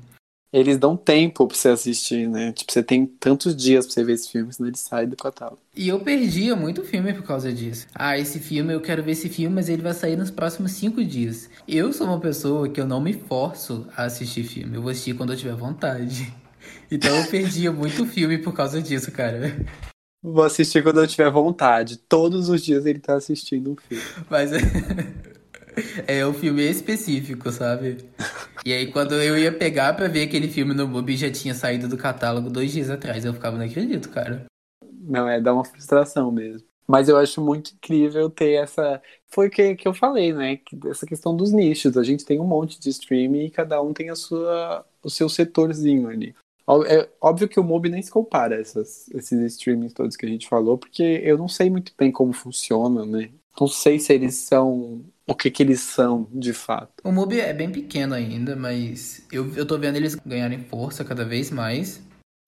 eles dão tempo pra você assistir, né? Tipo, você tem tantos dias pra você ver esse filme, senão ele sai do catálogo. E eu perdia muito filme por causa disso. Ah, esse filme, eu quero ver esse filme, mas ele vai sair nos próximos cinco dias. Eu sou uma pessoa que eu não me forço a assistir filme. Eu vou assistir quando eu tiver vontade. Então eu perdia muito filme por causa disso, cara. Vou assistir quando eu tiver vontade. Todos os dias ele tá assistindo um filme. Mas [LAUGHS] é um filme específico, sabe? E aí, quando eu ia pegar pra ver aquele filme no MUBI, já tinha saído do catálogo dois dias atrás. Eu ficava, não acredito, cara. Não, é, dá uma frustração mesmo. Mas eu acho muito incrível ter essa. Foi o que, que eu falei, né? Essa questão dos nichos. A gente tem um monte de streaming e cada um tem a sua, o seu setorzinho ali. É óbvio que o MUBI nem se compara a essas, esses streamings todos que a gente falou, porque eu não sei muito bem como funciona, né? Não sei se eles são o que, que eles são de fato. O MUBI é bem pequeno ainda, mas eu, eu tô vendo eles ganharem força cada vez mais.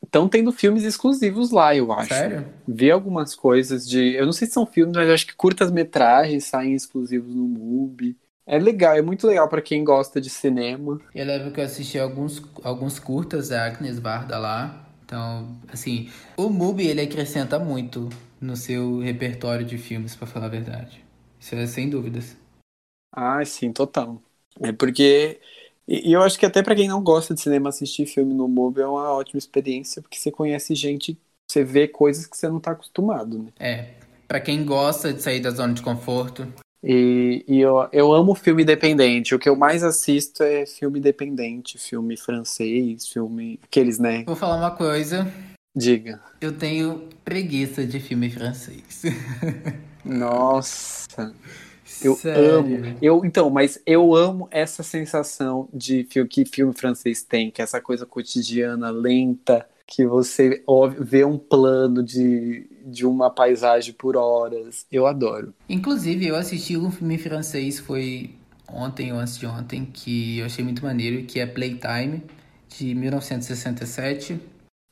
Estão tendo filmes exclusivos lá, eu acho. Sério? Vi algumas coisas de. Eu não sei se são filmes, mas acho que curtas-metragens saem exclusivos no MUBI. É legal, é muito legal para quem gosta de cinema. Eu lembro que eu assisti alguns, alguns curtas da Agnes Varda lá. Então, assim, o MUBI ele acrescenta muito no seu repertório de filmes, para falar a verdade. Isso é sem dúvidas. Ah, sim, total. É porque. E eu acho que até para quem não gosta de cinema, assistir filme no MUBI é uma ótima experiência, porque você conhece gente, você vê coisas que você não tá acostumado, né? É. Pra quem gosta de sair da zona de conforto. E, e eu, eu amo filme independente. O que eu mais assisto é filme independente, filme francês, filme. Aqueles, né? Vou falar uma coisa. Diga. Eu tenho preguiça de filme francês. [LAUGHS] Nossa. Eu Sério? amo. Eu, então, mas eu amo essa sensação de filme, que filme francês tem, que é essa coisa cotidiana, lenta, que você vê um plano de, de uma paisagem por horas. Eu adoro. Inclusive, eu assisti um filme francês, foi ontem ou antes de ontem, que eu achei muito maneiro, que é Playtime, de 1967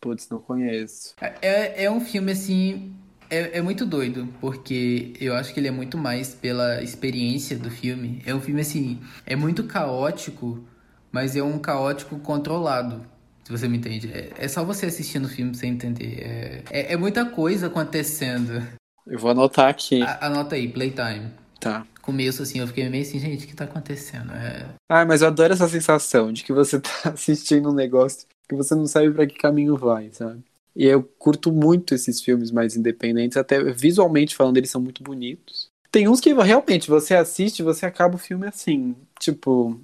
Putz, não conheço. É, é um filme assim. É, é muito doido, porque eu acho que ele é muito mais pela experiência do filme. É um filme assim. É muito caótico, mas é um caótico controlado. Se você me entende. É, é só você assistindo o filme pra você entender. É, é, é, muita coisa acontecendo. Eu vou anotar aqui. A, anota aí, Playtime. Tá. Começo assim, eu fiquei meio assim, gente, o que tá acontecendo? É... Ah, mas eu adoro essa sensação de que você [LAUGHS] tá assistindo um negócio que você não sabe para que caminho vai, sabe? E eu curto muito esses filmes mais independentes, até visualmente falando, eles são muito bonitos. Tem uns que realmente você assiste e você acaba o filme assim, tipo,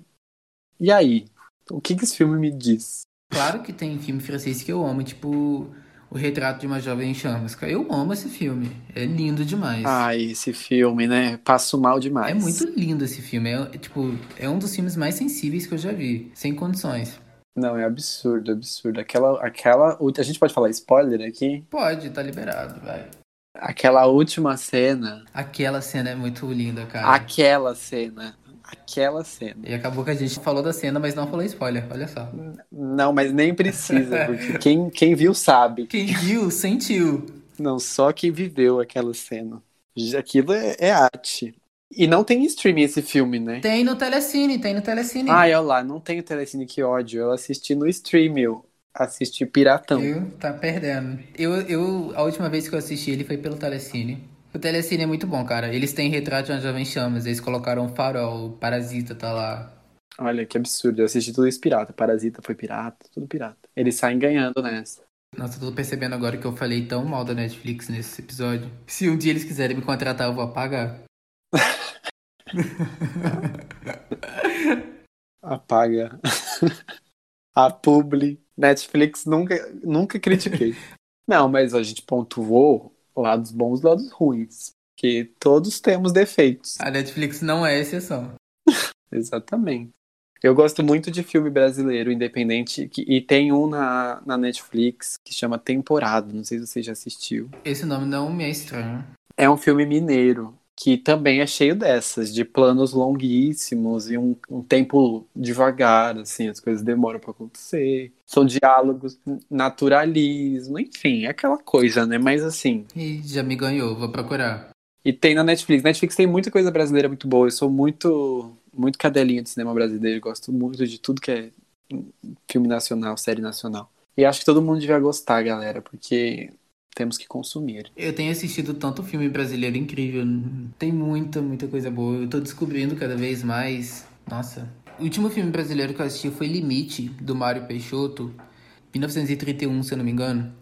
e aí? O que, que esse filme me diz? Claro que tem filme francês que eu amo, tipo O Retrato de uma Jovem em Chamas. Eu amo esse filme. É lindo demais. Ah, esse filme, né? Passo mal demais. É muito lindo esse filme. É, tipo, é um dos filmes mais sensíveis que eu já vi. Sem condições. Não, é absurdo, absurdo. Aquela, aquela. A gente pode falar spoiler aqui? Pode, tá liberado, vai. Aquela última cena. Aquela cena é muito linda, cara. Aquela cena. Aquela cena. E acabou que a gente falou da cena, mas não falou spoiler, olha só. Não, mas nem precisa, porque quem, quem viu sabe. Quem viu, sentiu. Não, só quem viveu aquela cena. Aquilo é, é arte. E não tem streaming esse filme, né? Tem no Telecine, tem no Telecine. Ah, olha lá, não tem o Telecine, que ódio. Eu assisti no stream, eu assisti Piratão. Eu, tá perdendo. Eu, eu, a última vez que eu assisti ele foi pelo Telecine. O Telecine é muito bom, cara. Eles têm retrato de uma jovem chamas, eles colocaram farol, Parasita tá lá. Olha, que absurdo. Eu assisti tudo isso pirata. Parasita foi pirata, tudo pirata. Eles saem ganhando nessa. Nossa, eu tô percebendo agora que eu falei tão mal da Netflix nesse episódio. Se um dia eles quiserem me contratar, eu vou apagar. [LAUGHS] Apaga. [LAUGHS] A publi. Netflix nunca, nunca critiquei. [LAUGHS] Não, mas a gente pontuou lados bons e lados ruins. Que todos temos defeitos. A Netflix não é exceção. [LAUGHS] Exatamente. Eu gosto muito de filme brasileiro independente que, e tem um na, na Netflix que chama Temporada. Não sei se você já assistiu. Esse nome não me é estranho. É um filme mineiro que também é cheio dessas, de planos longuíssimos e um, um tempo devagar, assim, as coisas demoram para acontecer. São diálogos, naturalismo, enfim, é aquela coisa, né? Mas assim. E já me ganhou, vou procurar. E tem na Netflix. Netflix tem muita coisa brasileira muito boa. Eu sou muito, muito cadelinha de cinema brasileiro. Gosto muito de tudo que é filme nacional, série nacional. E acho que todo mundo devia gostar, galera, porque temos que consumir. Eu tenho assistido tanto filme brasileiro incrível. Tem muita, muita coisa boa. Eu tô descobrindo cada vez mais. Nossa. O último filme brasileiro que eu assisti foi Limite, do Mário Peixoto. 1931, se eu não me engano.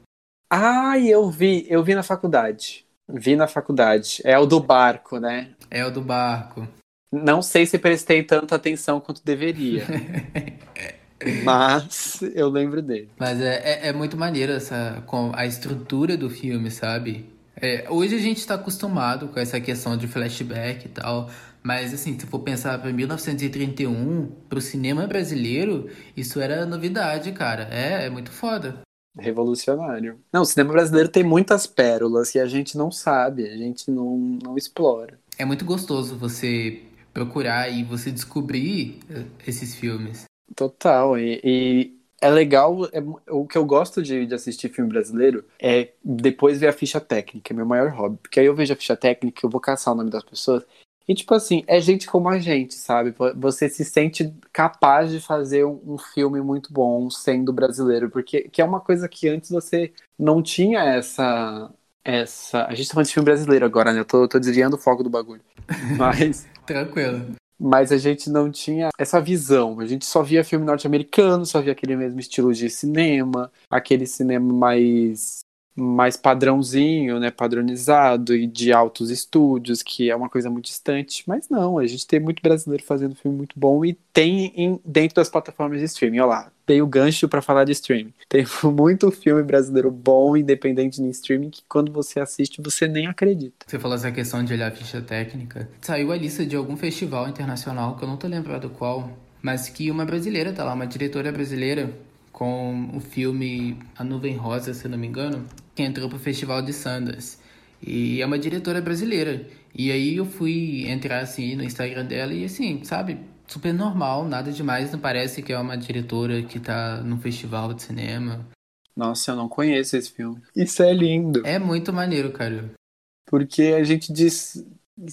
Ah, eu vi, eu vi na faculdade. Vi na faculdade. É o do barco, né? É o do barco. Não sei se prestei tanta atenção quanto deveria. [LAUGHS] Mas eu lembro dele. Mas é, é, é, muito maneiro essa, com a estrutura do filme, sabe? É, hoje a gente está acostumado com essa questão de flashback e tal. Mas, assim, se for pensar para 1931, para o cinema brasileiro, isso era novidade, cara. É, é muito foda. Revolucionário. Não, o cinema brasileiro tem muitas pérolas que a gente não sabe, a gente não, não explora. É muito gostoso você procurar e você descobrir eh, esses filmes. Total, e, e é legal, é, o que eu gosto de, de, assistir filme brasileiro é depois ver a ficha técnica, é meu maior hobby. Porque aí eu vejo a ficha técnica, eu vou caçar o nome das pessoas. E, tipo assim, é gente como a gente, sabe? Você se sente capaz de fazer um, um filme muito bom sendo brasileiro. Porque que é uma coisa que antes você não tinha essa. essa... A gente tá falando de filme brasileiro agora, né? Eu tô, tô desviando o foco do bagulho. [LAUGHS] Mas. Tranquilo mas a gente não tinha essa visão. A gente só via filme norte-americano, só via aquele mesmo estilo de cinema, aquele cinema mais mais padrãozinho, né, padronizado e de altos estúdios, que é uma coisa muito distante, mas não, a gente tem muito brasileiro fazendo filme muito bom e tem em, dentro das plataformas de streaming, olha lá, tem o gancho para falar de streaming. [LAUGHS] Tem muito filme brasileiro bom, independente em streaming, que quando você assiste você nem acredita. Você falou essa questão de olhar a ficha técnica. Saiu a lista de algum festival internacional, que eu não tô lembrado qual, mas que uma brasileira tá lá, uma diretora brasileira, com o filme A Nuvem Rosa, se não me engano, que entrou pro Festival de Sundance. E é uma diretora brasileira. E aí eu fui entrar assim no Instagram dela e assim, sabe, super normal, nada demais, não parece que é uma diretora que tá num festival de cinema. Nossa, eu não conheço esse filme. Isso é lindo. É muito maneiro, cara. Porque a gente diz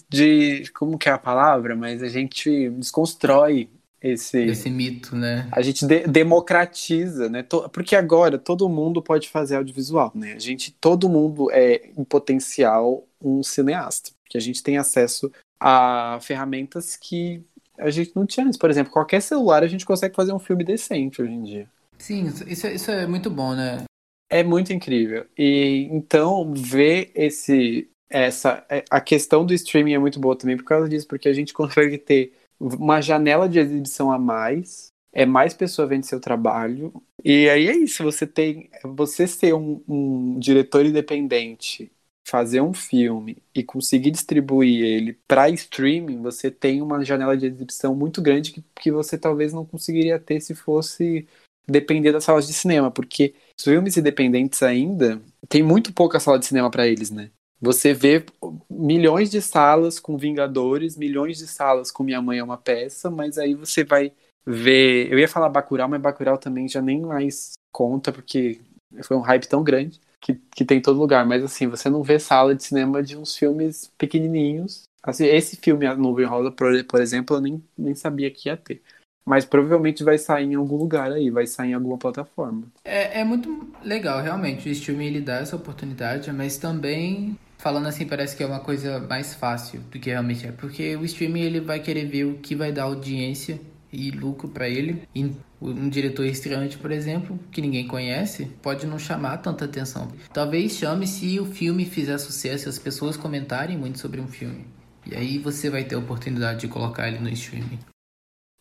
de como que é a palavra, mas a gente desconstrói esse esse mito, né? A gente de democratiza, né? Porque agora todo mundo pode fazer audiovisual, né? A gente todo mundo é em potencial um cineasta, porque a gente tem acesso a ferramentas que a gente não tinha antes. Por exemplo, qualquer celular a gente consegue fazer um filme decente hoje em dia. Sim, isso, isso é muito bom, né? É muito incrível. E então ver esse essa a questão do streaming é muito boa também por causa disso, porque a gente [LAUGHS] consegue ter uma janela de exibição a mais, é mais pessoa vendo seu trabalho. E aí é isso, você tem. Você ser um, um diretor independente, fazer um filme e conseguir distribuir ele para streaming, você tem uma janela de exibição muito grande que, que você talvez não conseguiria ter se fosse depender das salas de cinema, porque os filmes independentes ainda tem muito pouca sala de cinema para eles, né? Você vê milhões de salas com Vingadores, milhões de salas com Minha Mãe é uma Peça, mas aí você vai ver. Eu ia falar Bacurau, mas Bacurau também já nem mais conta, porque foi um hype tão grande que, que tem em todo lugar. Mas assim, você não vê sala de cinema de uns filmes pequenininhos. Assim, esse filme, A Nuvem Rosa, por, exemplo, eu nem, nem sabia que ia ter. Mas provavelmente vai sair em algum lugar aí, vai sair em alguma plataforma. É, é muito legal, realmente. O streaming ele dá essa oportunidade, mas também falando assim parece que é uma coisa mais fácil do que realmente é, porque o streaming ele vai querer ver o que vai dar audiência e lucro para ele. E um diretor estreante, por exemplo, que ninguém conhece, pode não chamar tanta atenção. Talvez chame se o filme fizer sucesso e as pessoas comentarem muito sobre um filme. E aí você vai ter a oportunidade de colocar ele no streaming.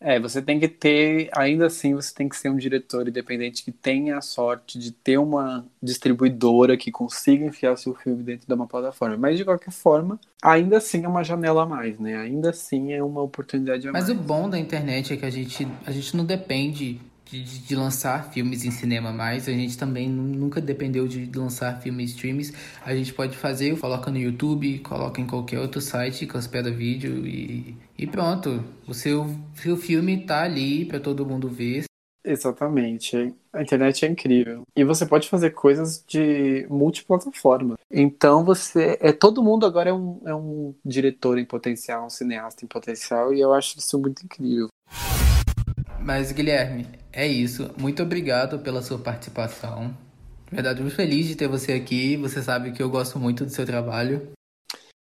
É, você tem que ter, ainda assim, você tem que ser um diretor independente que tenha a sorte de ter uma distribuidora que consiga enfiar seu filme dentro de uma plataforma. Mas de qualquer forma, ainda assim é uma janela a mais, né? Ainda assim é uma oportunidade a Mas mais. Mas o bom da internet é que a gente, a gente não depende de, de, lançar filmes em cinema mais. A gente também nunca dependeu de lançar filmes streams. A gente pode fazer, coloca no YouTube, coloca em qualquer outro site que hospeda vídeo e, e pronto. O seu, seu filme tá ali para todo mundo ver. Exatamente. A internet é incrível. E você pode fazer coisas de multiplataforma. Então você. É, todo mundo agora é um, é um diretor em potencial, um cineasta em potencial, e eu acho isso muito incrível. Mas, Guilherme, é isso. Muito obrigado pela sua participação. Na verdade, muito feliz de ter você aqui. Você sabe que eu gosto muito do seu trabalho.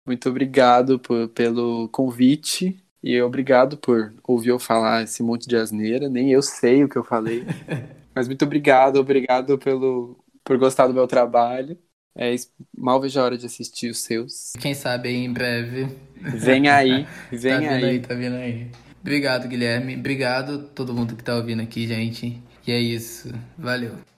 Muito obrigado por, pelo convite. E obrigado por ouvir eu falar esse monte de asneira. Nem eu sei o que eu falei. [LAUGHS] Mas muito obrigado, obrigado pelo, por gostar do meu trabalho. É, mal vejo a hora de assistir os seus. Quem sabe aí em breve. Vem aí, [LAUGHS] vem tá aí. aí. Tá vindo aí. Obrigado, Guilherme. Obrigado todo mundo que tá ouvindo aqui, gente. E é isso. Valeu.